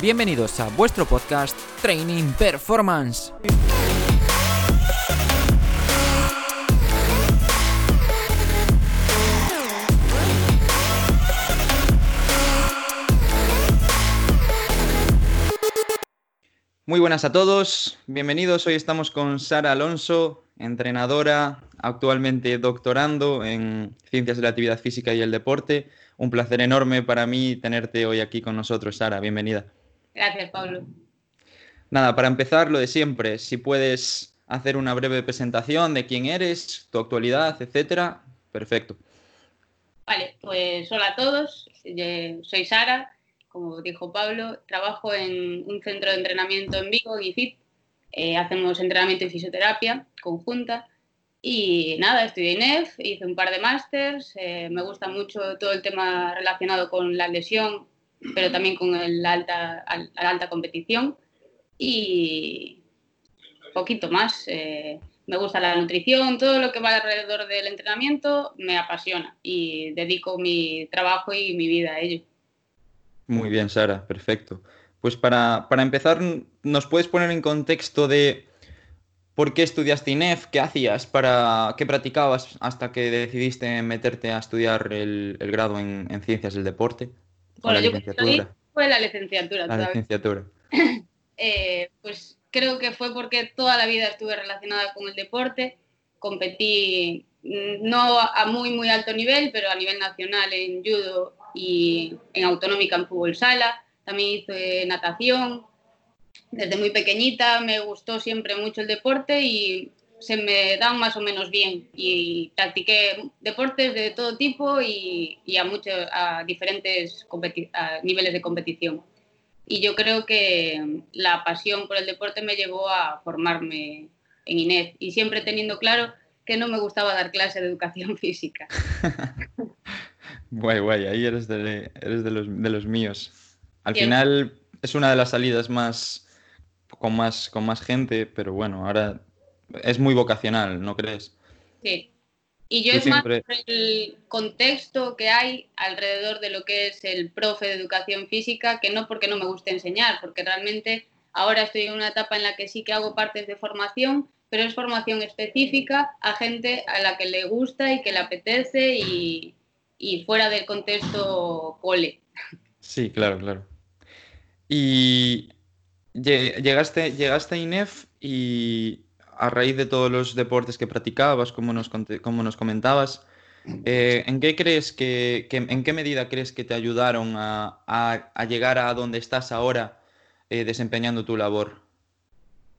Bienvenidos a vuestro podcast Training Performance. Muy buenas a todos, bienvenidos. Hoy estamos con Sara Alonso, entrenadora, actualmente doctorando en Ciencias de la Actividad Física y el Deporte. Un placer enorme para mí tenerte hoy aquí con nosotros, Sara. Bienvenida. Gracias, Pablo. Nada, para empezar, lo de siempre, si puedes hacer una breve presentación de quién eres, tu actualidad, etcétera, perfecto. Vale, pues hola a todos, soy Sara, como dijo Pablo, trabajo en un centro de entrenamiento en Vigo, GIFIT, eh, hacemos entrenamiento y fisioterapia conjunta. Y nada, estudié INEF, hice un par de másters, eh, me gusta mucho todo el tema relacionado con la lesión, pero también con la alta, la alta competición y poquito más. Eh, me gusta la nutrición, todo lo que va alrededor del entrenamiento me apasiona y dedico mi trabajo y mi vida a ello. Muy bien, Sara, perfecto. Pues para, para empezar, ¿nos puedes poner en contexto de ¿Por qué estudiaste INEF? ¿Qué hacías? Para, ¿Qué practicabas hasta que decidiste meterte a estudiar el, grado en, Ciencias del Deporte? Bueno, yo fue la licenciatura. La licenciatura. Eh, pues creo que fue porque toda la vida estuve relacionada con el deporte. Competí mm, no a muy, muy alto nivel, pero a nivel nacional en judo y en autonómica en fútbol sala. También hice natación, desde muy pequeñita me gustó siempre mucho el deporte y se me dan más o menos bien y practiqué deportes de todo tipo y, a, muchos, a diferentes niveles de competición. Y yo creo que la pasión por el deporte me llevó a formarme en INEF y siempre teniendo claro que no me gustaba dar clase de educación física. guay, guay, ahí eres de, eres de, los, de los míos. Al final es una de las salidas más con más, con más gente, pero bueno, ahora es muy vocacional, ¿no crees? Sí. Y yo es más por el contexto que hay alrededor de lo que es el profe de educación física, que no porque no me guste enseñar, porque realmente ahora estoy en una etapa en la que sí que hago partes de formación, pero es formación específica a gente a la que le gusta y que le apetece y, y fuera del contexto cole. Sí, claro, claro. Y Llegaste, llegaste a INEF y a raíz de todos los deportes que practicabas, como nos, comentabas, eh, ¿en qué crees que, en qué medida crees que te ayudaron a, llegar a donde estás ahora eh, desempeñando tu labor?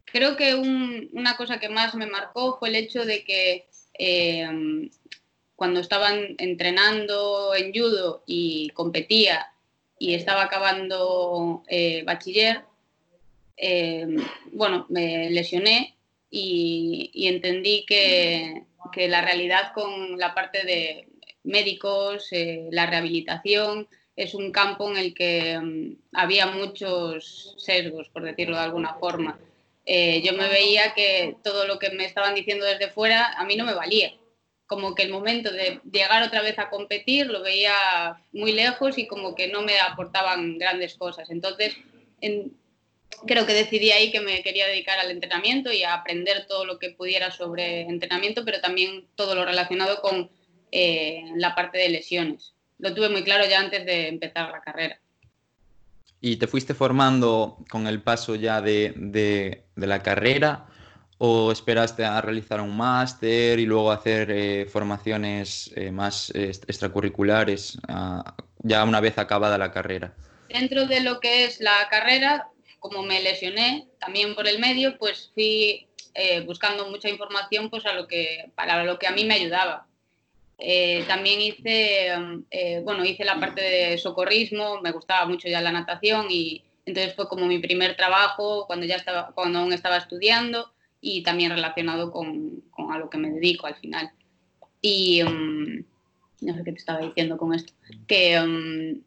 Creo que una cosa que más me marcó fue el hecho de que em, cuando estaban entrenando en judo y competía y estaba acabando eh, bachiller, eh, bueno, me lesioné y, entendí que, la realidad con la parte de médicos, eh, la rehabilitación, es un campo en el que mm, había muchos sesgos, por decirlo de alguna forma. Eh, yo me veía que todo lo que me estaban diciendo desde fuera a mí no me valía. Como que el momento de llegar otra vez a competir lo veía muy lejos y como que no me aportaban grandes cosas. Entonces, en, creo que decidí ahí que me quería dedicar al entrenamiento y a aprender todo lo que pudiera sobre entrenamiento, pero también todo lo relacionado con eh, la parte de lesiones. Lo tuve muy claro ya antes de empezar la carrera. ¿Y te fuiste formando con el paso ya de, la carrera o esperaste a realizar un máster y luego hacer eh, formaciones eh, más extracurriculares ya una vez acabada la carrera? Dentro de lo que es la carrera, como me lesioné también por el medio, pues fui eh, buscando mucha información pues a lo que, para lo que a mí me ayudaba. Eh, también hice, eh, bueno, hice la parte de socorrismo, me gustaba mucho ya la natación y entonces fue como mi primer trabajo cuando, ya estaba, cuando aún estaba estudiando y también relacionado con, con a lo que me dedico al final. Y mm, no sé qué te estaba diciendo con esto, que mm,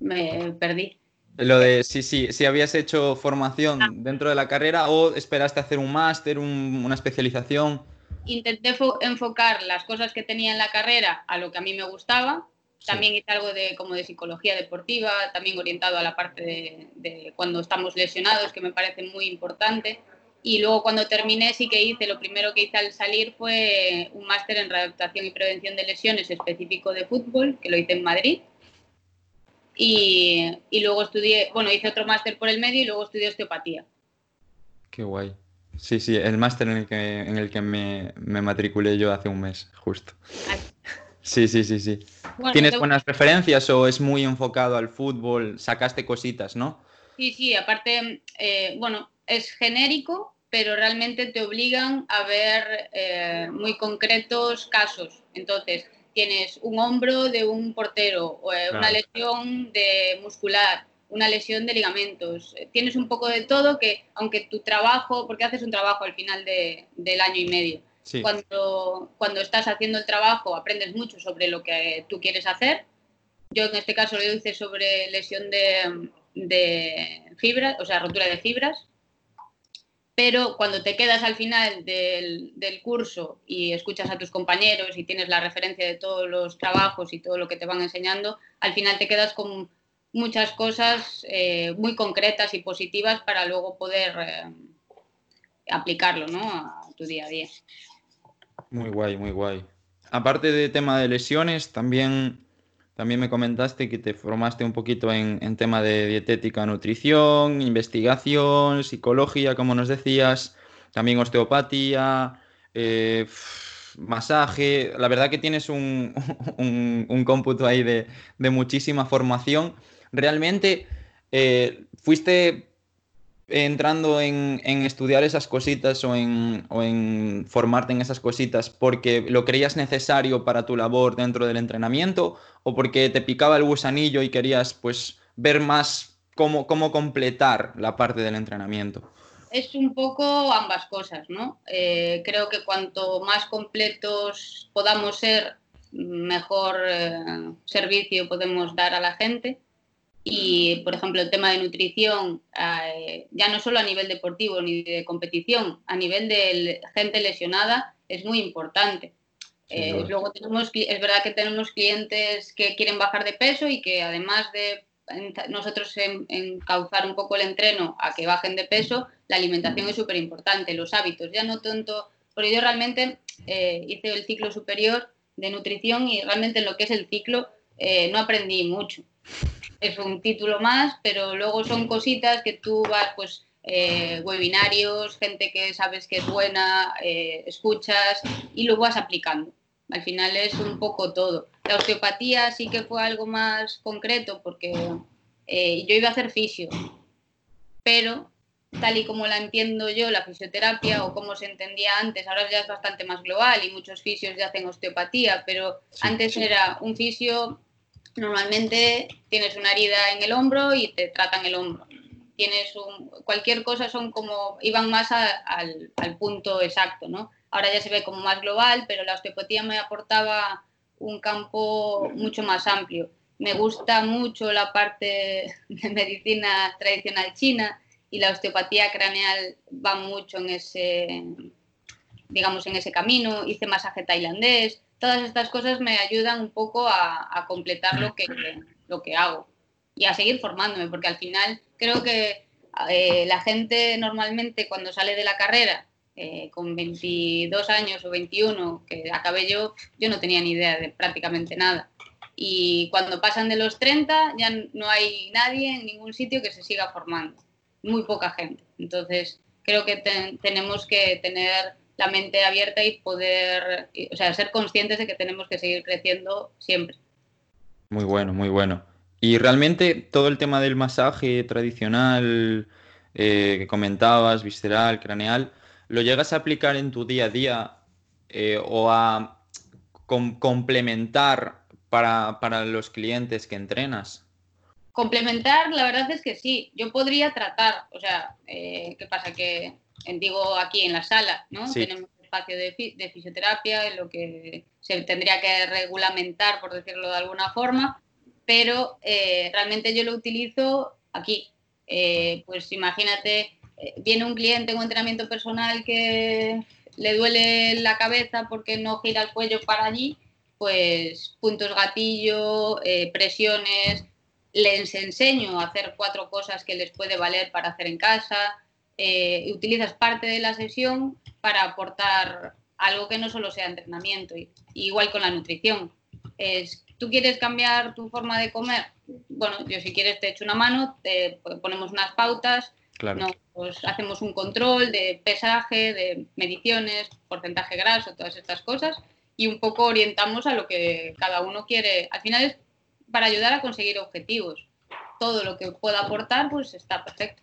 me perdí. Lo de si, sí, si habías hecho formación ah. dentro de la carrera o esperaste hacer un máster, una especialización. Intenté enfocar las cosas que tenía en la carrera a lo que a mí me gustaba También hice algo de, como de psicología deportiva, también orientado a la parte de, de cuando estamos lesionados, que me parece muy importante. Y luego cuando terminé sí que hice, lo primero que hice al salir fue un máster en readaptación y prevención de lesiones específico de fútbol, que lo hice en Madrid. Y, y luego estudié, bueno, hice otro máster por el medio y luego estudié osteopatía. Qué guay. Sí, sí, el máster en el que, en el que me, me matriculé yo hace un mes, justo. Ay, Sí, sí, sí, sí. bueno, ¿Tienes te- buenas referencias o es muy enfocado al fútbol? Sacaste cositas, ¿no? Sí, sí, aparte, eh, bueno, es genérico, pero realmente te obligan a ver eh, muy concretos casos. Entonces, tienes un hombro de un portero, o, eh, una lesión de muscular, una lesión de ligamentos. Eh, Tienes un poco de todo que, aunque tu trabajo, porque haces un trabajo al final de- del año y medio, Sí. cuando, cuando estás haciendo el trabajo aprendes mucho sobre lo que tú quieres hacer. Yo en este caso lo hice sobre lesión de, de fibras, o sea, rotura de fibras. Pero cuando te quedas al final del, del curso y escuchas a tus compañeros y tienes la referencia de todos los trabajos y todo lo que te van enseñando, al final te quedas con muchas cosas eh, muy concretas y positivas para luego poder eh, aplicarlo ¿no? a tu día a día. Muy guay, muy guay. Aparte de tema de lesiones, también, también me comentaste que te formaste un poquito en, tema de dietética, nutrición, investigación, psicología, como nos decías, también osteopatía, eh, masaje. La verdad que tienes un, un- un cómputo ahí de, de muchísima formación. Realmente, eh, fuiste entrando en, en estudiar esas cositas o en, o en formarte en esas cositas porque lo creías necesario para tu labor dentro del entrenamiento o porque te picaba el gusanillo y querías pues ver más cómo, cómo completar la parte del entrenamiento. Es un poco ambas cosas, ¿no? Eh, creo que cuanto más completos podamos ser, mejor eh, servicio podemos dar a la gente. Y, por ejemplo, el tema de nutrición, eh, ya no solo a nivel deportivo ni de competición, a nivel de gente lesionada es muy importante. Eh, luego tenemos, es verdad que tenemos clientes que quieren bajar de peso y que además de en- nosotros en- encauzar un poco el entreno a que bajen de peso, la alimentación es súper importante, los hábitos, ya no tanto, porque yo realmente eh, hice el ciclo superior de nutrición y realmente en lo que es el ciclo eh, no aprendí mucho. Es un título más, pero luego son cositas que tú vas, pues, eh, webinarios, gente que sabes que es buena, escuchas y lo vas aplicando. Al final es un poco todo. La osteopatía sí que fue algo más concreto porque eh, yo iba a hacer fisio, pero tal y como la entiendo yo, la fisioterapia o como se entendía antes, ahora ya es bastante más global y muchos fisios ya hacen osteopatía, pero Sí, antes sí. era un fisio, normalmente tienes una herida en el hombro y te tratan el hombro. Tienes un, cualquier cosa son como, iban más a- al, al punto exacto, ¿no? Ahora ya se ve como más global, pero la osteopatía me aportaba un campo mucho más amplio. Me gusta mucho la parte de medicina tradicional china y la osteopatía craneal va mucho en ese, digamos, en ese camino. Hice masaje tailandés. Todas estas cosas me ayudan un poco a, completar lo que, lo que hago y a seguir formándome, porque al final creo que eh, la gente normalmente cuando sale de la carrera eh, con 22 años o 21, que acabé yo, yo no tenía ni idea de prácticamente nada. Y cuando pasan de los 30 ya no hay nadie en ningún sitio que se siga formando, muy poca gente. Entonces creo que ten, tenemos que tener la mente abierta y poder, o sea, ser conscientes de que tenemos que seguir creciendo siempre. Muy bueno, muy bueno. Y realmente todo el tema del masaje tradicional eh, que comentabas, visceral, craneal, ¿lo llegas a aplicar en tu día a día eh, o a com complementar para, para, los clientes que entrenas? Complementar, la verdad es que sí. Yo podría tratar, o sea, eh, ¿qué pasa? Que digo aquí en la sala, ¿no? Sí. Tenemos espacio de, fi de, fisioterapia, lo que se tendría que regulamentar, por decirlo de alguna forma, pero eh, realmente yo lo utilizo aquí. Eh, pues imagínate, eh, viene un cliente en un entrenamiento personal que le duele la cabeza porque no gira el cuello para allí pues puntos gatillo, eh, presiones, les enseño a hacer cuatro cosas que les puede valer para hacer en casa, eh, utilizas parte de la sesión para aportar algo que no solo sea entrenamiento, igual con la nutrición. Es, ¿Tú quieres cambiar tu forma de comer? Bueno, yo si quieres te echo una mano, te ponemos unas pautas, pues hacemos un control de pesaje, de mediciones, porcentaje graso, todas estas cosas, y un poco orientamos a lo que cada uno quiere. Al final es para ayudar a conseguir objetivos. Todo lo que pueda aportar, pues está perfecto.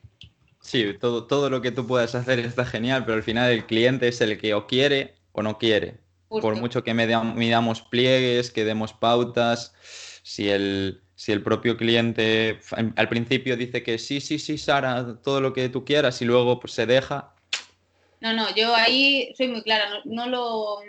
Sí, todo, todo lo que tú puedas hacer está genial, pero al final el cliente es el que o quiere o no quiere. Por mucho que midamos pliegues, que demos pautas, si el, si el propio cliente al principio dice que sí, sí, sí, Sara, todo lo que tú quieras y luego pues se deja. No, no, yo ahí soy muy clara, no, no lo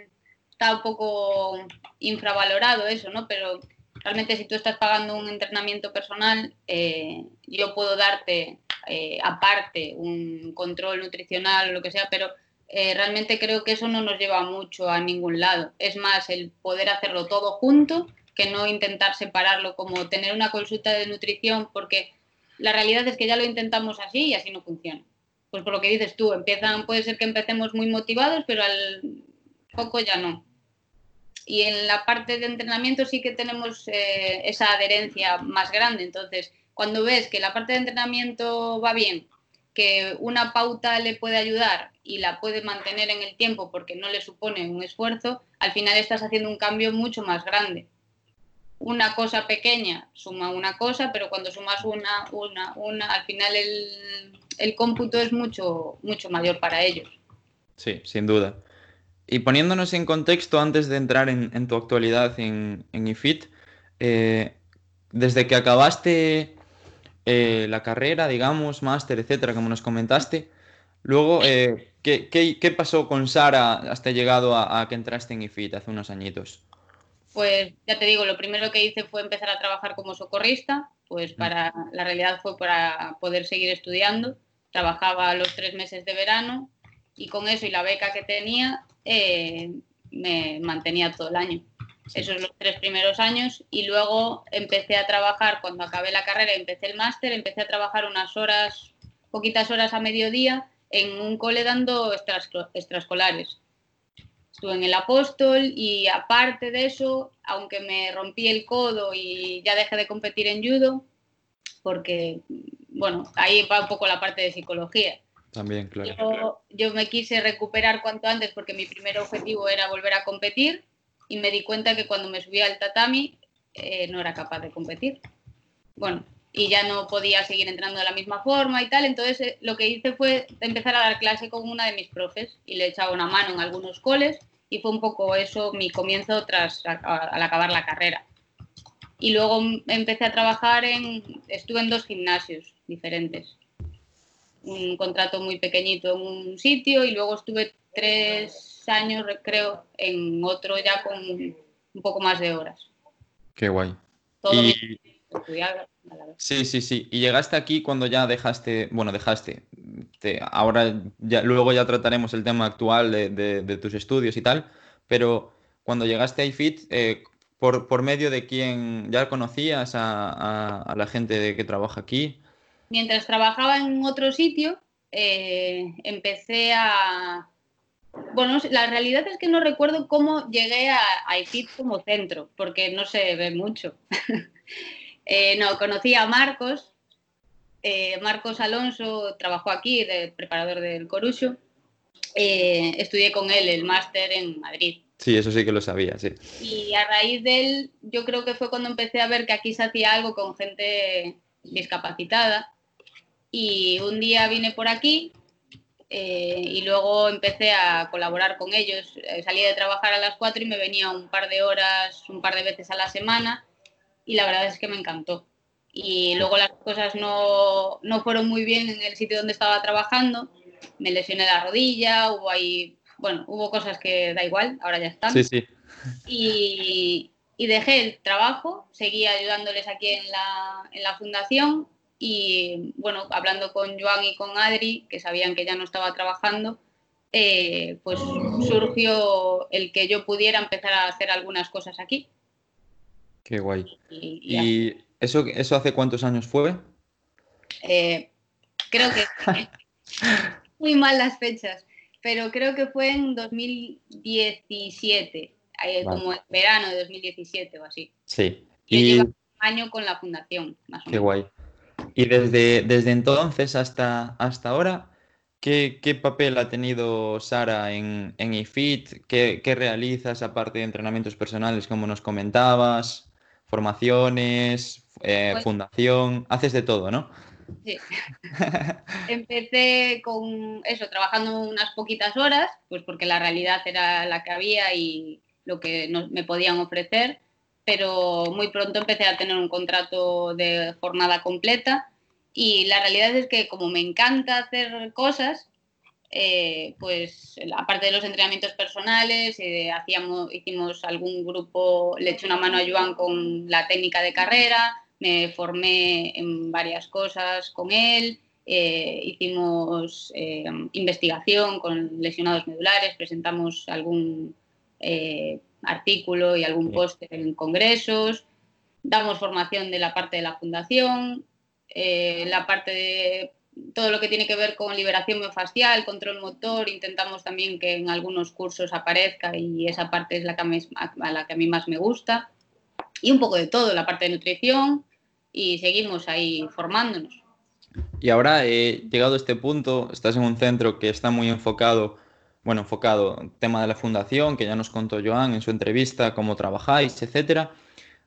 está un poco infravalorado eso, ¿no? Pero realmente si tú estás pagando un entrenamiento personal, eh, yo puedo darte eh, aparte un control nutricional o lo que sea, pero eh, realmente creo que eso no nos lleva mucho a ningún lado. Es más el poder hacerlo todo junto que no intentar separarlo como tener una consulta de nutrición porque la realidad es que ya lo intentamos así y así no funciona. Pues por lo que dices tú, empiezan, puede ser que empecemos muy motivados, pero al poco ya no. Y en la parte de entrenamiento sí que tenemos eh, esa adherencia más grande. Entonces, cuando ves que la parte de entrenamiento va bien, que una pauta le puede ayudar y la puede mantener en el tiempo porque no le supone un esfuerzo, al final estás haciendo un cambio mucho más grande. Una cosa pequeña suma una cosa, pero cuando sumas una, una, una, al final el, el cómputo es mucho, mucho mayor para ellos. Sí, sin duda. Y poniéndonos en contexto antes de entrar en, tu actualidad en, en IFIT, eh, desde que acabaste eh, la carrera, digamos, máster, etcétera, como nos comentaste, luego, eh, ¿qué, pasó con Sara hasta llegado a, que entraste en IFIT hace unos añitos? Pues ya te digo, lo primero que hice fue empezar a trabajar como socorrista, pues para, la realidad fue para poder seguir estudiando. Trabajaba los tres meses de verano y con eso y la beca que tenía eh, me mantenía todo el año. Esos los tres primeros años y luego empecé a trabajar, cuando acabé la carrera empecé el máster, empecé a trabajar unas horas, poquitas horas a mediodía en un cole dando extraescolares. Estuve en el apóstol y aparte de eso, aunque me rompí el codo y ya dejé de competir en judo, porque, bueno, ahí va un poco la parte de psicología también, claro. Yo, me quise recuperar cuanto antes porque mi primer objetivo era volver a competir y me di cuenta que cuando me subí al tatami eh, no era capaz de competir. Bueno, y ya no podía seguir entrando de la misma forma y tal. Entonces eh, lo que hice fue empezar a dar clase con una de mis profes y le echaba una mano en algunos coles y fue un poco eso mi comienzo tras al acabar la carrera. Y luego empecé a trabajar en, estuve en dos gimnasios diferentes un contrato muy pequeñito en un sitio y luego estuve tres años, creo, en otro ya con un poco más de horas. Qué guay. Sí, sí, sí. Y llegaste aquí cuando ya dejaste, bueno, dejaste, ahora ya, luego ya trataremos el tema actual de, tus estudios y tal, pero cuando llegaste a iFit, eh, por, por, medio de quién ya conocías a, a la gente que trabaja aquí mientras trabajaba en otro sitio, eh, empecé a... Bueno, la realidad es que no recuerdo cómo llegué a, IFIT como centro, porque no se ve mucho. Eh, no, conocí a Marcos, eh, Marcos Alonso trabajó aquí, de preparador del Corucho. estudié con él el máster en Madrid. Sí, eso sí que lo sabía, sí. Y a raíz de él, yo creo que fue cuando empecé a ver que aquí se hacía algo con gente discapacitada y un día vine por aquí eh, y luego empecé a colaborar con ellos. Eh, salí de trabajar a las 4 y me venía un par de horas, un par de veces a la semana y la verdad es que me encantó. Y luego las cosas no, no fueron muy bien en el sitio donde estaba trabajando. Me lesioné la rodilla, hubo ahí, bueno, hubo cosas que da igual, ahora ya están. Sí, sí. Y, y dejé el trabajo, seguí ayudándoles aquí en la, en la fundación y bueno, hablando con Joan y con Adri, que sabían que ya no estaba trabajando, eh, pues surgió el que yo pudiera empezar a hacer algunas cosas aquí. Qué guay. ¿Y, eso, eso hace cuántos años fue? Eh, creo que muy mal las fechas, pero creo que fue en 2017, eh, como en verano de 2017 o así. Sí. y... un año con la fundación, más Qué guay. Y desde, desde entonces hasta, hasta ahora, ¿qué, papel ha tenido Sara en, en IFIT? ¿Qué, ¿Qué, realizas aparte de entrenamientos personales, como nos comentabas? ¿Formaciones? Eh, pues ¿Fundación? Haces de todo, ¿no? Sí. Empecé con eso, trabajando unas poquitas horas, pues porque la realidad era la que había y lo que me podían ofrecer, pero muy pronto empecé a tener un contrato de jornada completa y la realidad es que como me encanta hacer cosas, eh, pues aparte de los entrenamientos personales, eh, hacíamos, hicimos algún grupo, le eché una mano a Joan con la técnica de carrera, me formé en varias cosas con él, eh, hicimos investigación con lesionados medulares, presentamos algún artículo y algún póster en congresos, damos formación de la parte de la fundación, la parte de todo lo que tiene que ver con liberación miofascial, control motor, intentamos también que en algunos cursos aparezca y esa parte es la que a, mí más me gusta y un poco de todo, la parte de nutrición y seguimos ahí formándonos. Y ahora, he llegado a este punto, estás en un centro que está muy enfocado, bueno, enfocado tema de la fundación, que ya nos contó Joan en su entrevista, cómo trabajáis, etcétera.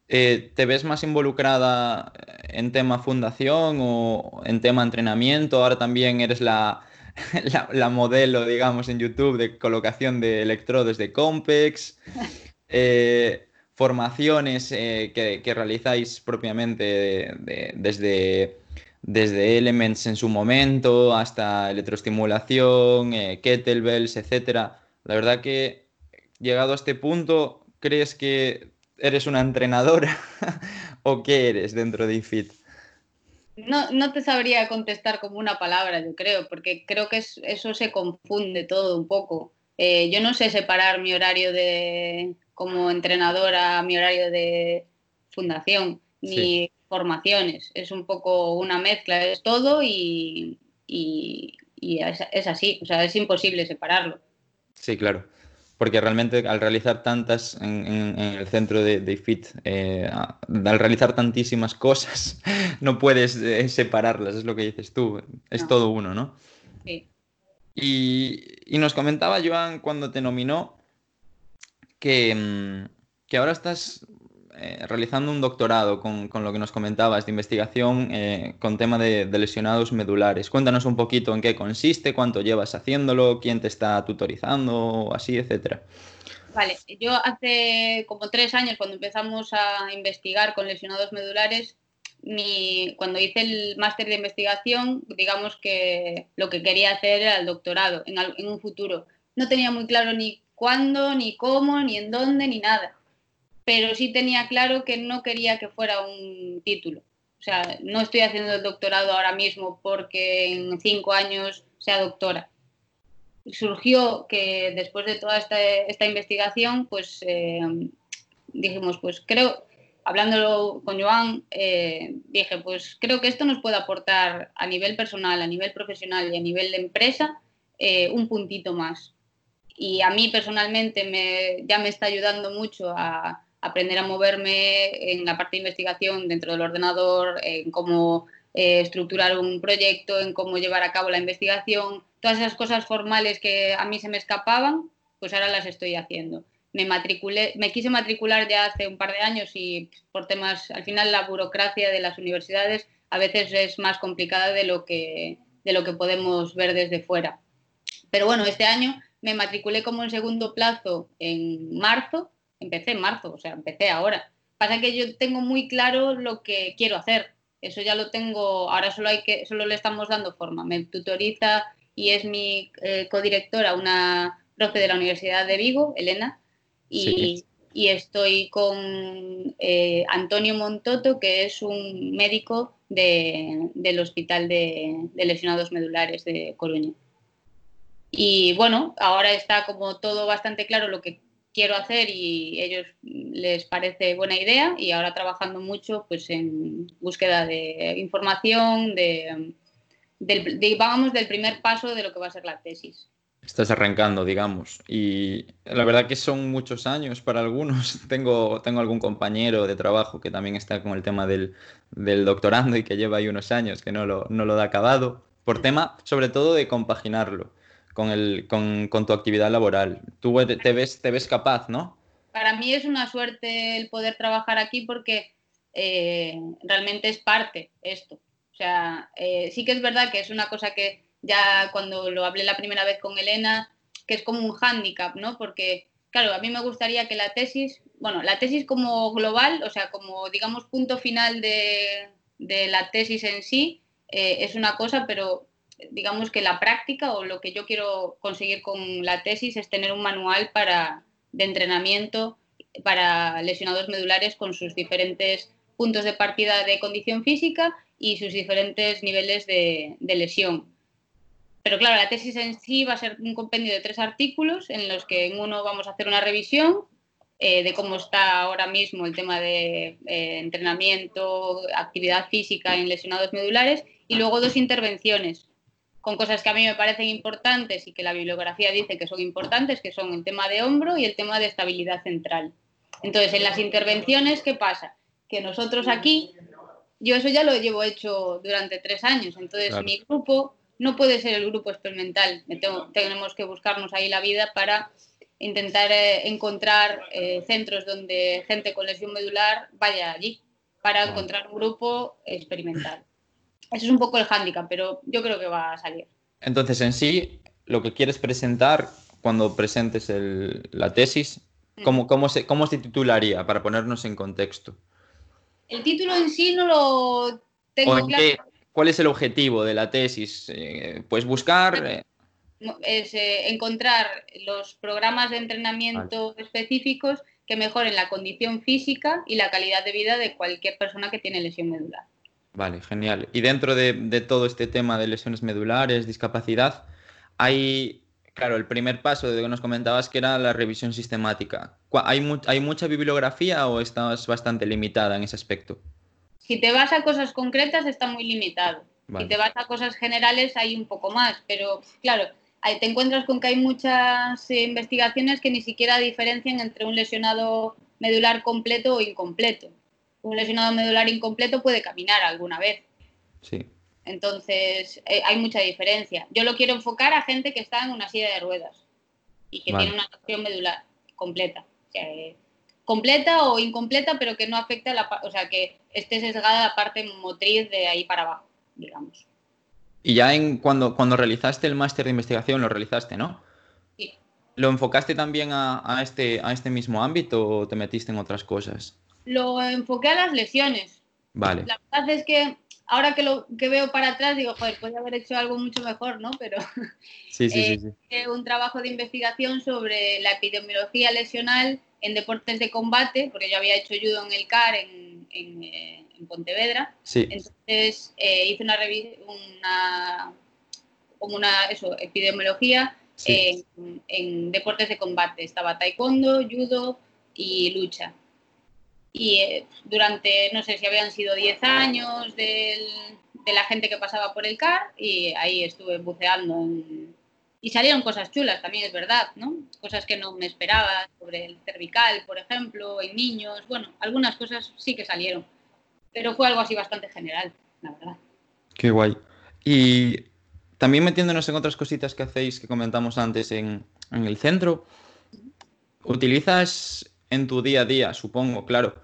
Eh, ¿Te ves más involucrada en tema fundación o en tema entrenamiento? Ahora también eres la, la, modelo, digamos, en YouTube de colocación de electrodos de Compex. Eh, formaciones eh, que, realizáis propiamente desde, desde Elements en su momento hasta electroestimulación, eh, kettlebells, etc. La verdad que llegado a este punto, ¿crees que eres una entrenadora o qué eres dentro de IFIT? No, no, te sabría contestar como una palabra, yo creo, porque creo que eso se confunde todo un poco. Eh, yo no sé separar mi horario de, como entrenadora mi horario de fundación ni formaciones. Es un poco una mezcla, es todo y, es, así, o sea, es imposible separarlo. Sí, claro. Porque realmente al realizar tantas en, el centro de, de FIT, eh, al realizar tantísimas cosas, no puedes eh, separarlas, es lo que dices tú, es todo uno, ¿no? Sí. Y, y, nos comentaba Joan cuando te nominó Mm, que, ahora estás eh, realizando un doctorado con, lo que nos comentabas de investigación eh, con tema de, lesionados medulares. Cuéntanos un poquito en qué consiste, cuánto llevas haciéndolo, quién te está tutorizando, así, etcétera. Vale, yo hace como tres años cuando empezamos a investigar con lesionados medulares, cuando hice el máster de investigación, digamos que lo que quería hacer era el doctorado en, en un futuro. No tenía muy claro ni cuándo, ni cómo, ni en dónde, ni nada. Pero sí tenía claro que no quería que fuera un título. O sea, no estoy haciendo el doctorado ahora mismo porque en cinco años sea doctora. Surgió que después de toda esta, investigación, pues eh, dijimos, pues creo, hablándolo con Joan, eh, dije, pues creo que esto nos puede aportar a nivel personal, a nivel profesional y a nivel de empresa eh, un puntito más y a mí personalmente me, ya me está ayudando mucho a aprender a moverme en la parte de investigación dentro del ordenador, en cómo eh, estructurar un proyecto, en cómo llevar a cabo la investigación, todas esas cosas formales que a mí se me escapaban, pues ahora las estoy haciendo. Me matriculé, me quise matricular ya hace un par de años y por temas, al final la burocracia de las universidades a veces es más complicada de lo que, de lo que podemos ver desde fuera. Pero bueno, este año me matriculé como en segundo plazo en marzo, empecé en marzo, o sea, empecé ahora. Pasa que yo tengo muy claro lo que quiero hacer. Eso ya lo tengo, ahora solo hay que, solo le estamos dando forma. Me tutoriza y es mi eh, codirectora, una profe de la Universidad de Vigo, Elena, y, estoy con eh, Antonio Montoto, que es un médico del Hospital de Lesionados Medulares de Coruña. Y bueno, ahora está como todo bastante claro lo que quiero hacer y ellos les parece buena idea y ahora trabajando mucho pues en búsqueda de información, de, del, vamos, del primer paso de lo que va a ser la tesis. Estás arrancando, digamos. Y la verdad que son muchos años para algunos. Tengo, tengo algún compañero de trabajo que también está con el tema del, del doctorando y que lleva ahí unos años que no lo, no lo da acabado. Por tema, sobre todo, de compaginarlo con, el, con, con tu actividad laboral. Tú te, ves, te ves capaz, ¿no? Para mí es una suerte el poder trabajar aquí porque eh, realmente es parte esto. O sea, eh, sí que es verdad que es una cosa que ya cuando lo hablé la primera vez con Elena, que es como un hándicap, ¿no? Porque, claro, a mí me gustaría que la tesis, bueno, la tesis como global, o sea, como digamos punto final de, de la tesis en sí, eh, es una cosa, pero digamos que la práctica o lo que yo quiero conseguir con la tesis es tener un manual para, de entrenamiento para lesionados medulares con sus diferentes puntos de partida de condición física y sus diferentes niveles de, lesión. Pero claro, la tesis en sí va a ser un compendio de tres artículos en los que en uno vamos a hacer una revisión eh, de cómo está ahora mismo el tema de eh, entrenamiento, actividad física en lesionados medulares y luego dos intervenciones con cosas que a mí me parecen importantes y que la bibliografía dice que son importantes, que son el tema de hombro y el tema de estabilidad central. Entonces, en las intervenciones, ¿qué pasa? Que nosotros aquí, yo eso ya lo llevo hecho durante tres años, entonces mi grupo no puede ser el grupo experimental, tenemos que buscarnos ahí la vida para intentar eh, encontrar eh, centros donde gente con lesión medular vaya allí, para encontrar un grupo experimental. Eso es un poco el hándicap, pero yo creo que va a salir. Entonces, en sí, lo que quieres presentar cuando presentes la tesis, mm. ¿cómo, cómo, se, ¿cómo se titularía para ponernos en contexto? El título en sí no lo tengo claro. ¿Cuál es el objetivo de la tesis? Eh, pues buscar... Eh, es eh, encontrar los programas de entrenamiento específicos que mejoren la condición física y la calidad de vida de cualquier persona que tiene lesión medular. Vale, genial. Y dentro de, todo este tema de lesiones medulares, discapacidad, hay, claro, el primer paso de lo que nos comentabas que era la revisión sistemática. ¿Hay, ¿Hay mucha bibliografía o estás bastante limitada en ese aspecto? Si te vas a cosas concretas está muy limitado. Si te vas a cosas generales hay un poco más, pero claro, te encuentras con que hay muchas investigaciones que ni siquiera diferencian entre un lesionado medular completo o incompleto un lesionado medular incompleto puede caminar alguna vez. Sí. Entonces, eh, hay mucha diferencia. Yo lo quiero enfocar a gente que está en una silla de ruedas y que tiene una lesión medular completa. Eh, completa o incompleta, pero que no afecta, la, o sea, que esté sesgada la parte motriz de ahí para abajo, digamos. Y ya en cuando, cuando realizaste el máster de investigación, lo realizaste, ¿no? Sí. ¿Lo enfocaste también a, este, a este mismo ámbito o te metiste en otras cosas? Lo enfoqué a las lesiones. Vale. La verdad es que ahora que lo que veo para atrás digo, joder, podría haber hecho algo mucho mejor, ¿no? Pero sí, sí, sí, sí. un trabajo de investigación sobre la epidemiología lesional en deportes de combate, porque yo había hecho judo en el CAR en, en, eh, Pontevedra. Sí. Entonces eh, hice una, una, como una eso, epidemiología en, en deportes de combate. Estaba taekwondo, judo y lucha y eh, durante, no sé si habían sido 10 años de la gente que pasaba por el CAR y ahí estuve buceando y salieron cosas chulas también, es verdad, ¿no? Cosas que no me esperaba sobre el cervical, por ejemplo, en niños, bueno, algunas cosas sí que salieron, pero fue algo así bastante general, la verdad. Qué guay. Y también metiéndonos en otras cositas que hacéis que comentamos antes en, en el centro, ¿utilizas en tu día a día, supongo, claro.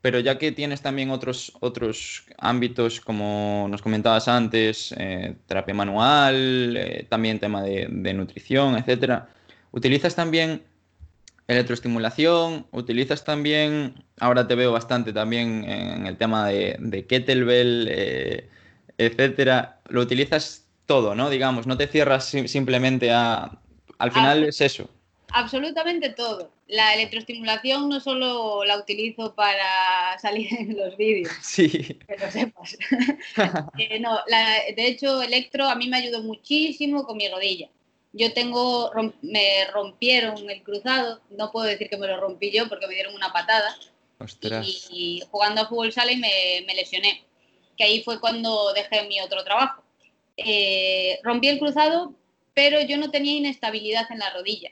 Pero ya que tienes también otros, otros ámbitos, como nos comentabas antes, eh, terapia manual, eh, también tema de, nutrición, etcétera, ¿utilizas también electroestimulación? ¿Utilizas también, ahora te veo bastante también en el tema de, de kettlebell, eh, etcétera? Lo utilizas todo, ¿no? Digamos, no te cierras simplemente a... Al final es eso. Absolutamente todo la electroestimulación no solo la utilizo para salir en los vídeos, sí. que lo sepas. Eh, no, de hecho, electro a mí me ayudó muchísimo con mi rodilla. yo tengo, me rompieron el cruzado, no puedo decir que me lo rompí yo porque me dieron una patada. Y, jugando a fútbol sala y me, lesioné, que ahí fue cuando dejé mi otro trabajo. Eh, rompí el cruzado, pero yo no tenía inestabilidad en la rodilla.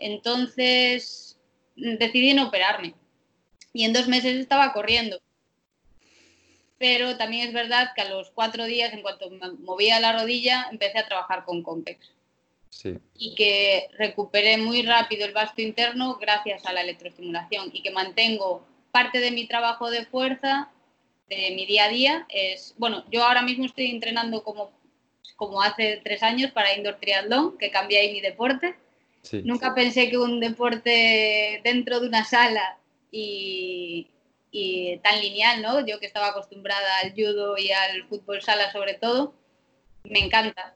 Entonces decidí no operarme. Y en dos meses estaba corriendo. Pero también es verdad que a los cuatro días, en cuanto me movía la rodilla, empecé a trabajar con Compex. Y que recuperé muy rápido el vasto interno gracias a la electroestimulación y que mantengo parte de mi trabajo de fuerza, de mi día a día. Es, bueno, yo ahora mismo estoy entrenando como, como hace tres años para indoor triatlón, que cambié ahí mi deporte. Nunca pensé que un deporte dentro de una sala y, y, tan lineal, ¿no? Yo que estaba acostumbrada al judo y al fútbol sala sobre todo, me encanta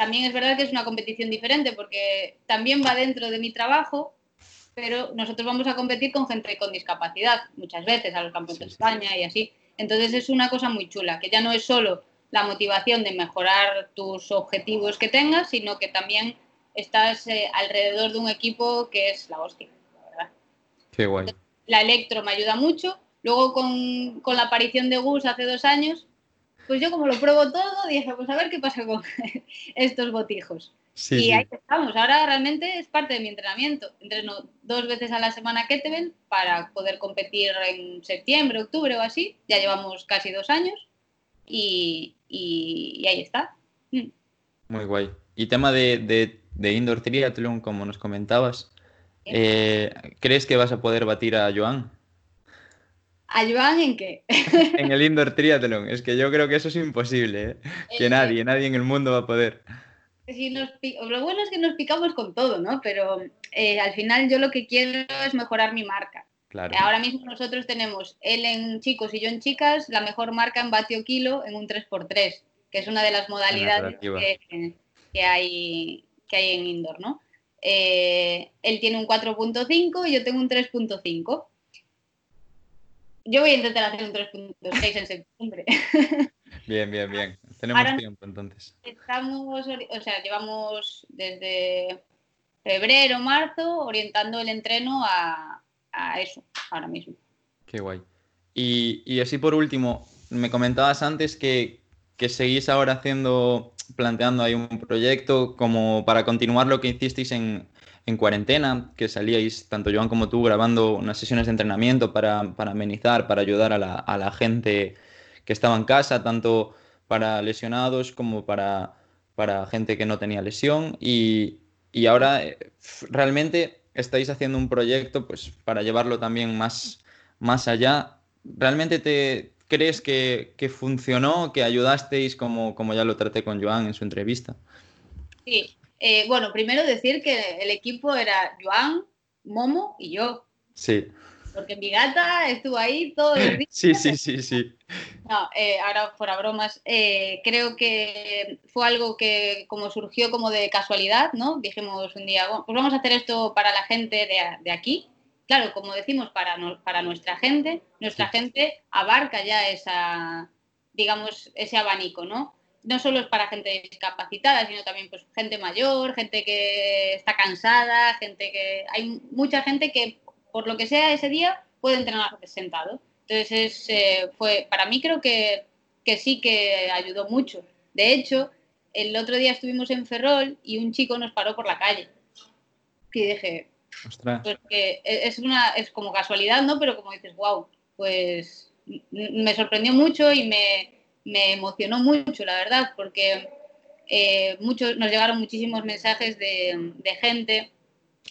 también es verdad que es una competición diferente porque también va dentro de mi trabajo, pero nosotros vamos a competir con gente con discapacidad muchas veces, a los campeonatos de España y así. Entonces es una cosa muy chula, que ya no es solo la motivación de mejorar tus objetivos que tengas, sino que también estás eh, alrededor de un equipo que es la hostia, la verdad. Qué guay. La Electro me ayuda mucho. Luego con, con la aparición de Gus hace dos años, pues yo como lo pruebo todo, dije, pues a ver qué pasa con estos botijos. y ahí estamos. Ahora realmente es parte de mi entrenamiento. Entreno dos veces a la semana kettlebell para poder competir en septiembre, octubre o así. Ya llevamos casi dos años y, ahí está. Mm. Muy guay. Y tema de, indoor triathlon, como nos comentabas, eh, ¿crees que vas a poder batir a Joan? ¿Ayudan en qué? en el indoor triathlon. Es que yo creo que eso es imposible. ¿eh? Que eh, nadie, nadie en el mundo va a poder. Si nos, lo bueno es que nos picamos con todo, ¿no? Pero eh, al final yo lo que quiero es mejorar mi marca. Claro. Ahora mismo nosotros tenemos, él en chicos y yo en chicas, la mejor marca en vatio kilo en un 3x3, que es una de las modalidades que, que, hay, que hay en indoor, ¿no? él tiene un 4.5 y yo tengo un 3.5 yo voy a intentar hacer un 3.6 en septiembre. Bien, bien, bien. Tenemos tiempo entonces. Estamos, o sea, llevamos desde febrero, marzo, orientando el entreno a, eso, ahora mismo. Qué guay. Y, así por último, me comentabas antes que, que seguís ahora haciendo, planteando ahí un proyecto como para continuar lo que hicisteis en, en cuarentena, que salíais, tanto Joan como tú, grabando unas sesiones de entrenamiento para, amenizar, para ayudar a la, gente que estaba en casa, tanto para lesionados como para, para gente que no tenía lesión. Y, ahora eh, realmente estáis haciendo un proyecto pues, para llevarlo también más, más allá. ¿Realmente te crees que, funcionó, que ayudasteis, como, como ya lo traté con Joan en su entrevista? Sí, eh, bueno, primero decir que el equipo era Joan, Momo y yo. Sí. Porque mi gata estuvo ahí todo el día. Sí, sí, sí, sí. No, eh, ahora fuera bromas, eh, creo que fue algo que como surgió como de casualidad, ¿no? Dijimos un día, bueno, pues vamos a hacer esto para la gente de, aquí. Claro, como decimos, para, para nuestra gente, nuestra gente abarca ya esa, digamos, ese abanico, ¿no? no solo es para gente discapacitada, sino también pues gente mayor, gente que está cansada, gente que hay mucha gente que por lo que sea ese día puede entrenar sentado. Entonces eh, fue para mí creo que, que sí que ayudó mucho. De hecho, el otro día estuvimos en Ferrol y un chico nos paró por la calle. Y dije, Ostras. Pues que es una es como casualidad, ¿no? Pero como dices, wow, pues me sorprendió mucho y me me emocionó mucho, la verdad, porque eh, muchos, nos llegaron muchísimos mensajes de, gente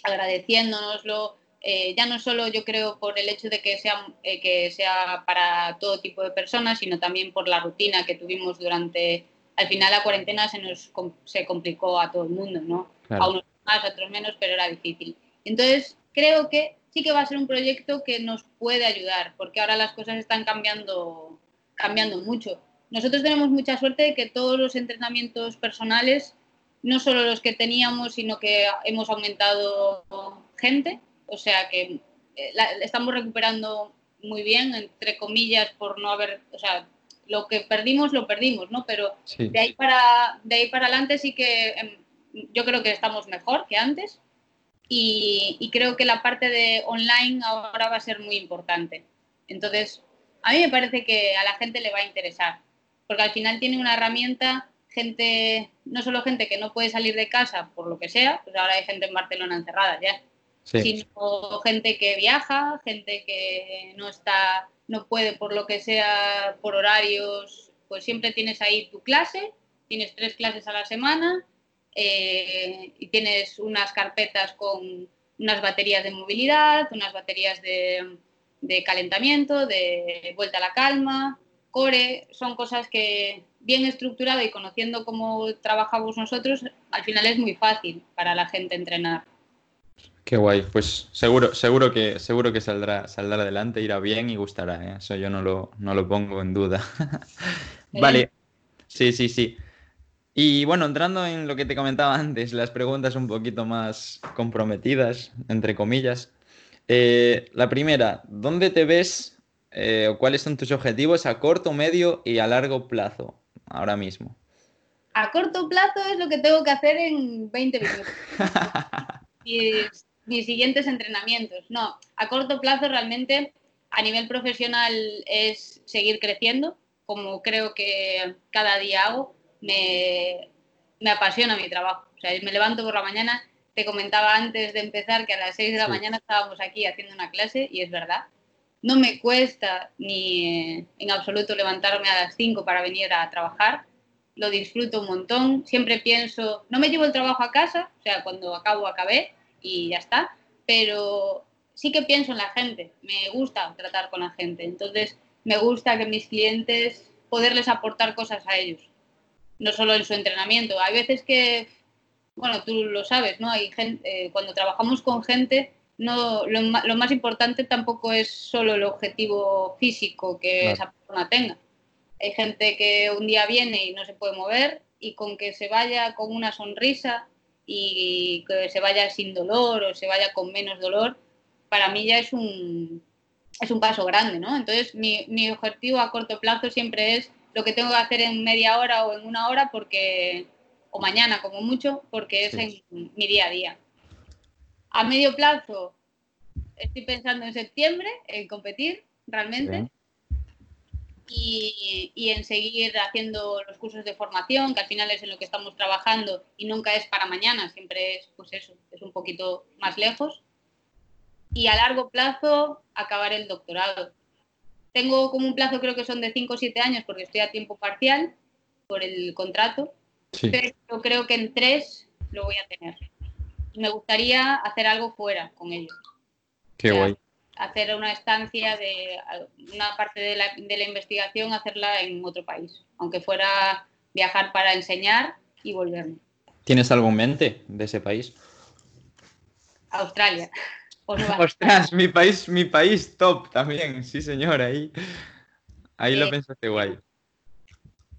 agradeciéndonoslo, eh, ya no solo yo creo por el hecho de que sea, eh, que sea para todo tipo de personas, sino también por la rutina que tuvimos durante, al final la cuarentena se nos se complicó a todo el mundo, ¿no? A unos más, a otros menos, pero era difícil. Entonces, creo que sí que va a ser un proyecto que nos puede ayudar, porque ahora las cosas están cambiando, cambiando mucho. Nosotros tenemos mucha suerte de que todos los entrenamientos personales, no solo los que teníamos, sino que hemos aumentado gente, o sea que eh, estamos recuperando muy bien, entre comillas, por no haber, o sea, lo que perdimos lo perdimos, ¿no? Pero de ahí para de ahí para adelante sí que em, yo creo que estamos mejor que antes y, creo que la parte de online ahora va a ser muy importante. Entonces, a mí me parece que a la gente le va a interesar, porque al final tiene una herramienta, gente, no solo gente que no puede salir de casa por lo que sea, pues ahora hay gente en Barcelona encerrada ya, sino gente que viaja, gente que no está, no puede por lo que sea, por horarios, pues siempre tienes ahí tu clase, tienes tres clases a la semana eh, y tienes unas carpetas con unas baterías de movilidad, unas baterías de, de calentamiento, de vuelta a la calma, core, son cosas que bien estructurado y conociendo cómo trabajamos nosotros, al final es muy fácil para la gente entrenar. Qué guay, pues seguro, seguro que, seguro que saldrá, saldrá adelante, irá bien y gustará, ¿eh? eso yo no lo, no lo pongo en duda. vale, sí, sí, sí. Y bueno, entrando en lo que te comentaba antes, las preguntas un poquito más comprometidas, entre comillas. Eh, la primera, ¿dónde te ves eh, o cuáles son tus objetivos a corto, medio y a largo plazo ahora mismo? A corto plazo es lo que tengo que hacer en 20 minutos. mis, mis siguientes entrenamientos. No, a corto plazo realmente a nivel profesional es seguir creciendo, como creo que cada día hago me, apasiona mi trabajo. O sea, me levanto por la mañana, te comentaba antes de empezar que a las 6 de la mañana estábamos aquí haciendo una clase y es verdad. No me cuesta ni eh, en absoluto levantarme a las 5 para venir a trabajar. Lo disfruto un montón. Siempre pienso, no me llevo el trabajo a casa, o sea, cuando acabo, acabé y ya está. Pero sí que pienso en la gente. Me gusta tratar con la gente. Entonces, me gusta que mis clientes, poderles aportar cosas a ellos no solo en su entrenamiento. Hay veces que, bueno, tú lo sabes, ¿no? Hay gente, eh, cuando trabajamos con gente, no, lo, lo, más importante tampoco es solo el objetivo físico que esa persona tenga. Hay gente que un día viene y no se puede mover y con que se vaya con una sonrisa y que se vaya sin dolor o se vaya con menos dolor, para mí ya es un, es un paso grande, ¿no? Entonces mi, mi objetivo a corto plazo siempre es lo que tengo que hacer en media hora o en una hora porque o mañana como mucho porque es en mi día a día. A medio plazo estoy pensando en septiembre en competir realmente y, y, en seguir haciendo los cursos de formación que al final es en lo que estamos trabajando y nunca es para mañana, siempre es pues eso, es un poquito más lejos. Y a largo plazo acabar el doctorado tengo como un plazo, creo que son de 5 o 7 años, porque estoy a tiempo parcial por el contrato, pero creo que en 3 lo voy a tener. Me gustaría hacer algo fuera con ellos. Qué guay. Hacer una estancia de una parte de la, de la investigación, hacerla en otro país, aunque fuera viajar para enseñar y volverme. ¿Tienes algo en mente de ese país? Australia. Ostras, mi país, mi país top también, sí señor, ahí, ahí lo pensaste guay.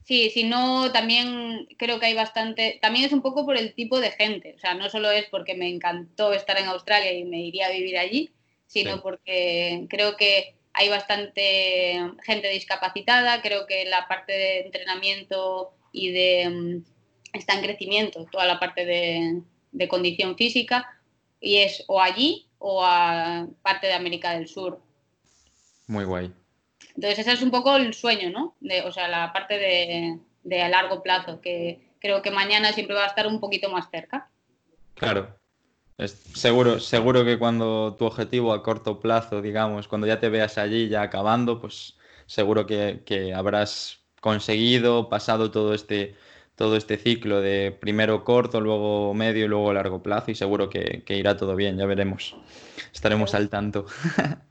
Sí, si no, también creo que hay bastante, también es un poco por el tipo de gente, o sea, no solo es porque me encantó estar en Australia y me iría a vivir allí, sino porque creo que hay bastante gente discapacitada, creo que la parte de entrenamiento y de mm, está en crecimiento, toda la parte de, de condición física, y es o allí o a parte de América del Sur. Muy guay. Entonces ese es un poco el sueño, ¿no? De, o sea, la parte de, a largo plazo, que creo que mañana siempre va a estar un poquito más cerca. Claro. Es seguro, seguro que cuando tu objetivo a corto plazo, digamos, cuando ya te veas allí ya acabando, pues seguro que, que habrás conseguido, pasado todo este todo este ciclo de primero corto, luego medio y luego largo plazo y seguro que, irá todo bien, ya veremos. Estaremos al tanto.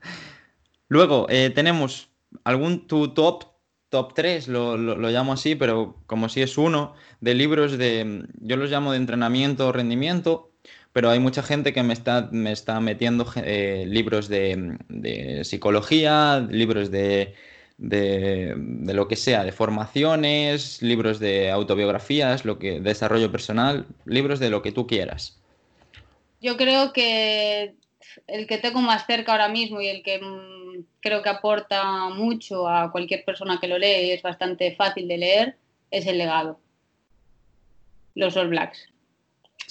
luego eh, tenemos algún tu top, top 3, lo, llamo así, pero como si es uno, de libros de, yo los llamo de entrenamiento, rendimiento, pero hay mucha gente que me está, me está metiendo eh, libros de psicología, libros de de, lo que sea, de formaciones, libros de autobiografías, lo que, desarrollo personal, libros de lo que tú quieras. Yo creo que el que tengo más cerca ahora mismo y el que mm, creo que aporta mucho a cualquier persona que lo lee y es bastante fácil de leer es El legado. Los All Blacks.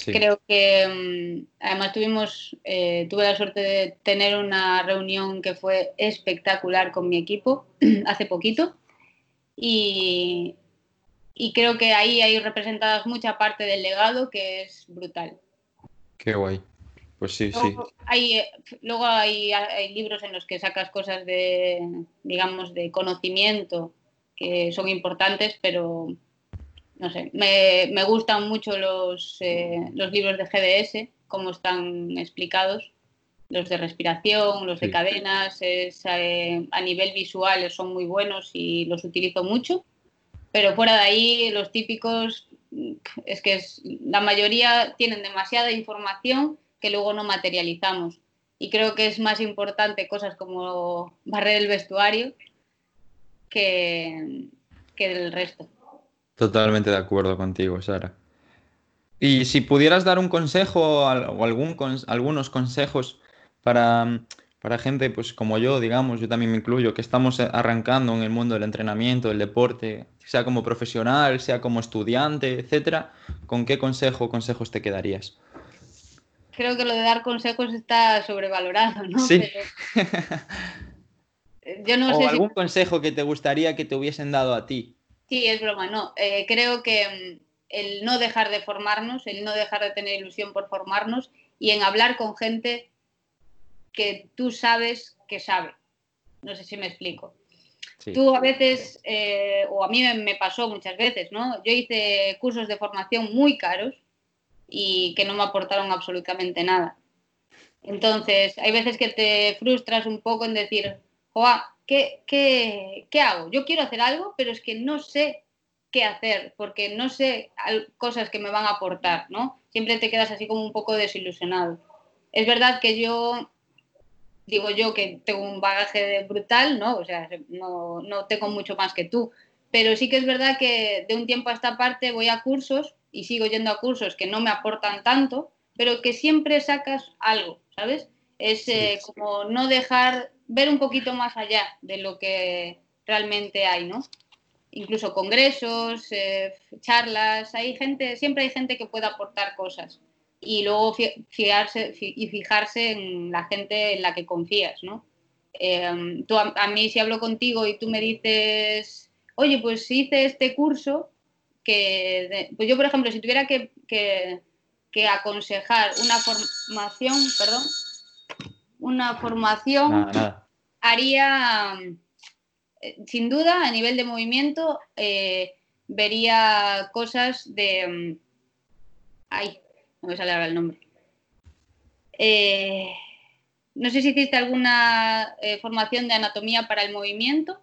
Creo que mm, además tuvimos, eh, tuve la suerte de tener una reunión que fue espectacular con mi equipo hace poquito y, y creo que ahí hay representadas mucha parte del legado que es brutal. Qué guay. Pues sí, luego sí. Hay, eh, luego hay, hay, libros en los que sacas cosas de, digamos, de conocimiento que son importantes, pero no sé, me, me gustan mucho los, eh, los libros de GDS, como están explicados, los de respiración, los sí. de cadenas, es, eh, a nivel visual son muy buenos y los utilizo mucho, pero fuera de ahí los típicos es que es, la mayoría tienen demasiada información que luego no materializamos. Y creo que es más importante cosas como barrer el vestuario que, que el resto. Totalmente de acuerdo contigo, Sara. Y si pudieras dar un consejo o algún, algunos consejos para, para gente pues como yo, digamos, yo también me incluyo, que estamos arrancando en el mundo del entrenamiento, del deporte, sea como profesional, sea como estudiante, etcétera, ¿con qué consejo o consejos te quedarías? Creo que lo de dar consejos está sobrevalorado, ¿no? Sí. Pero... Yo no o sé algún si... consejo que te gustaría que te hubiesen dado a ti. Sí, es broma, no. Eh, creo que mm, el no dejar de formarnos, el no dejar de tener ilusión por formarnos y en hablar con gente que tú sabes que sabe. No sé si me explico. Sí. Tú a veces, eh, o a mí me pasó muchas veces, ¿no? Yo hice cursos de formación muy caros y que no me aportaron absolutamente nada. Entonces, hay veces que te frustras un poco en decir, Joa, ¿qué, qué, ¿qué hago? Yo quiero hacer algo, pero es que no sé qué hacer, porque no sé cosas que me van a aportar, ¿no? Siempre te quedas así como un poco desilusionado. Es verdad que yo, digo yo que tengo un bagaje brutal, ¿no? O sea, no, no tengo mucho más que tú, pero sí que es verdad que de un tiempo a esta parte voy a cursos y sigo yendo a cursos que no me aportan tanto, pero que siempre sacas algo, ¿sabes? Es eh, como no dejar ver un poquito más allá de lo que realmente hay, ¿no? Incluso congresos, eh, charlas, hay gente, siempre hay gente que puede aportar cosas y luego fiarse y fijarse en la gente en la que confías, ¿no? Tú a, mí si hablo contigo y tú me dices, oye, pues hice este curso, que, pues yo por ejemplo, si tuviera que, que aconsejar una formación, perdón, una formación, Nada, nada. haría, eh, sin duda, a nivel de movimiento, eh, vería cosas de... mm, Ay, no me sale ahora el nombre. Eh, no sé si hiciste alguna eh, formación de anatomía para el movimiento.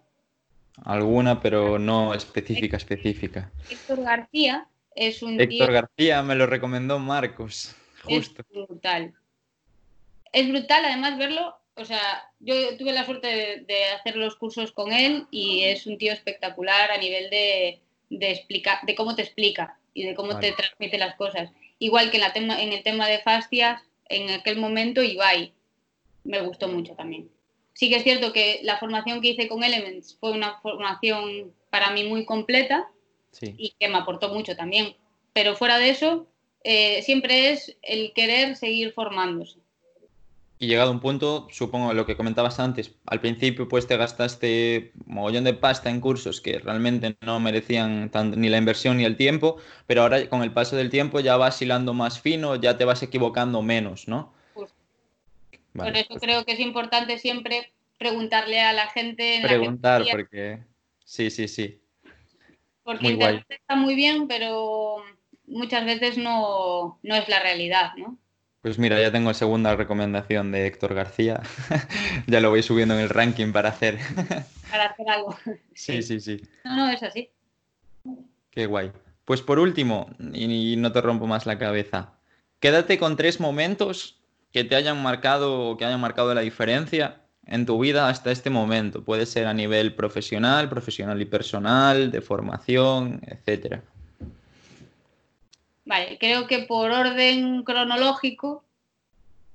Alguna, pero no específica, específica. Héctor García es un Héctor tío- García me lo recomendó Marcos, justo. Es brutal. Es brutal además verlo. O sea, yo tuve la suerte de, de hacer los cursos con él y es un tío espectacular a nivel de, de, explicar, de cómo te explica y de cómo Vale. te transmite las cosas. Igual que en, la tema, en el tema de fascias, en aquel momento Ibai me gustó mucho también. Sí que es cierto que la formación que hice con Elements fue una formación para mí muy completa, Sí. y que me aportó mucho también. Pero fuera de eso, eh, siempre es el querer seguir formándose. Y llegado a un punto, supongo lo que comentabas antes, al principio pues te gastaste mogollón de pasta en cursos que realmente no merecían tan- ni la inversión ni el tiempo, pero ahora con el paso del tiempo ya vas hilando más fino, ya te vas equivocando menos, ¿no? Vale, Por eso pues creo que es importante siempre preguntarle a la gente en preguntar la porque sí, sí, sí. porque muy guay. Internet está muy bien, pero muchas veces no, no es la realidad, ¿no? Pues mira, ya tengo segunda recomendación de Héctor García. Ya lo voy subiendo en el ranking para hacer. Para hacer algo. Sí, sí, sí. No, no, es así. Qué guay. Pues por último, y no te rompo más la cabeza, quédate con tres momentos que te hayan marcado o que hayan marcado la diferencia en tu vida hasta este momento. Puede ser a nivel profesional, profesional y personal, de formación, etcétera. Vale, creo que por orden cronológico,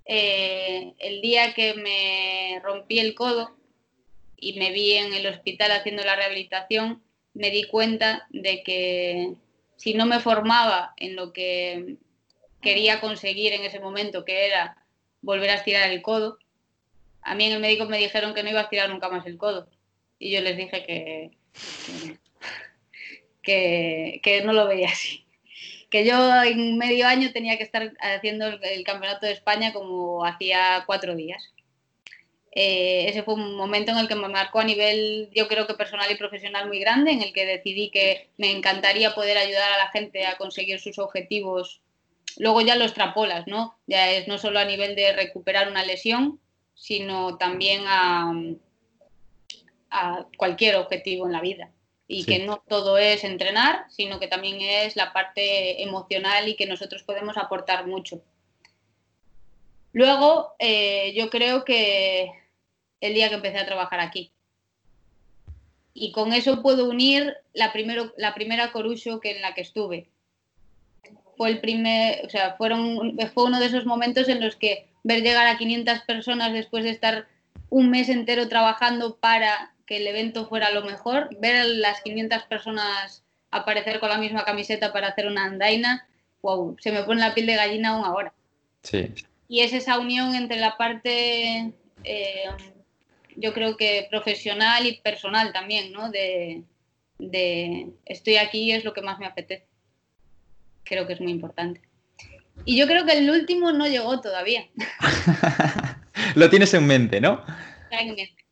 eh, el día que me rompí el codo y me vi en el hospital haciendo la rehabilitación, me di cuenta de que si no me formaba en lo que quería conseguir en ese momento, que era volver a estirar el codo. A mí en el médico me dijeron que no iba a estirar nunca más el codo. Y yo les dije que, que, que no lo veía así. Que yo en medio año tenía que estar haciendo el, campeonato de España como hacía cuatro días. Eh, ese fue un momento en el que me marcó a nivel, yo creo que personal y profesional muy grande, en el que decidí que me encantaría poder ayudar a la gente a conseguir sus objetivos. Luego ya lo extrapolas, ¿no? Ya es no solo a nivel de recuperar una lesión, sino también a cualquier objetivo en la vida. Y que no todo es entrenar, sino que también es la parte emocional y que nosotros podemos aportar mucho. Luego, eh, yo creo que el día que empecé a trabajar aquí. Y con eso puedo unir la, primero, la primera Corucho que en la que estuve. Fue el primer, o sea, fueron, fue uno de esos momentos en los que ver llegar a 500 personas después de estar un mes entero trabajando para que el evento fuera lo mejor, ver a las 500 personas aparecer con la misma camiseta para hacer una andaina, wow, se me pone la piel de gallina aún ahora. Sí. Y es esa unión entre la parte eh, yo creo que profesional y personal también, ¿no? De, estoy aquí y es lo que más me apetece. Creo que es muy importante. Y yo creo que el último no llegó todavía. lo tienes en mente, ¿no? en mente.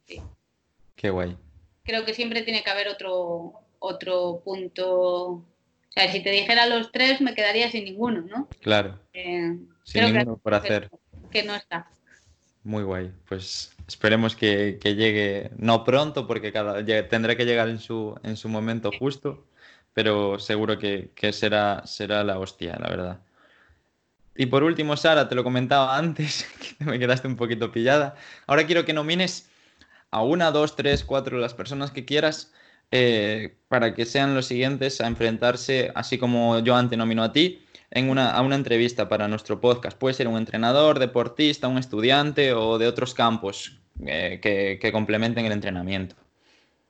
Qué guay. Creo que siempre tiene que haber otro, otro punto. O sea, si te dijera los tres, me quedaría sin ninguno, ¿no? Claro. Eh, sin ninguno por hacer. Que no está. Muy guay. Pues esperemos que, llegue, no pronto, porque cada, tendrá que llegar en su, en su momento justo, pero seguro que, será, será la hostia, la verdad. Y por último, Sara, te lo comentaba antes, que me quedaste un poquito pillada. Ahora quiero que nomines a una, dos, tres, cuatro las personas que quieras eh, para que sean los siguientes a enfrentarse, así como yo antes nomino a ti, en una, a una entrevista para nuestro podcast. Puede ser un entrenador, deportista, un estudiante o de otros campos eh, que, complementen el entrenamiento.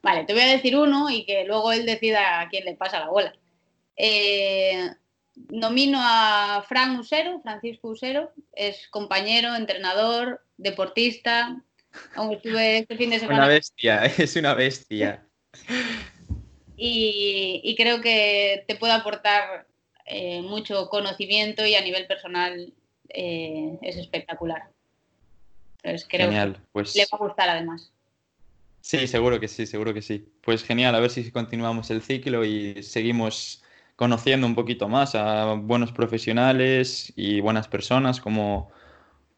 Vale, te voy a decir uno y que luego él decida a quién le pasa la bola. Eh, nomino a Fran Usero, Francisco Usero, es compañero, entrenador, deportista. Estuve este fin de semana. Una bestia, es una bestia. y creo que te puede aportar eh, mucho conocimiento y a nivel personal eh, es espectacular. Entonces creo genial. que pues... le va a gustar además. Sí, seguro que sí, seguro que sí. Pues genial, a ver si continuamos el ciclo y seguimos conociendo un poquito más a buenos profesionales y buenas personas como,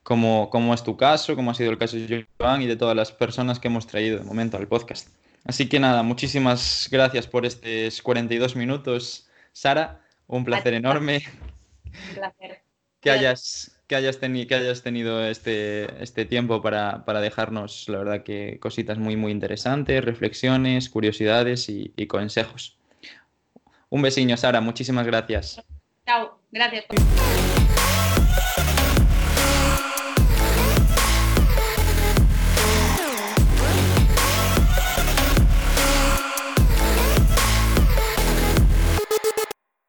como, como es tu caso, como ha sido el caso de Joan y de todas las personas que hemos traído de momento al podcast. Así que nada, muchísimas gracias por estos 42 minutos, Sara. Un placer enorme. Un placer. Que hayas, que hayas, que hayas tenido este, este tiempo para, dejarnos, la verdad, que cositas muy, muy interesantes, reflexiones, curiosidades y, y consejos. Un besiño, Sara. Muchísimas gracias. Chao. Gracias.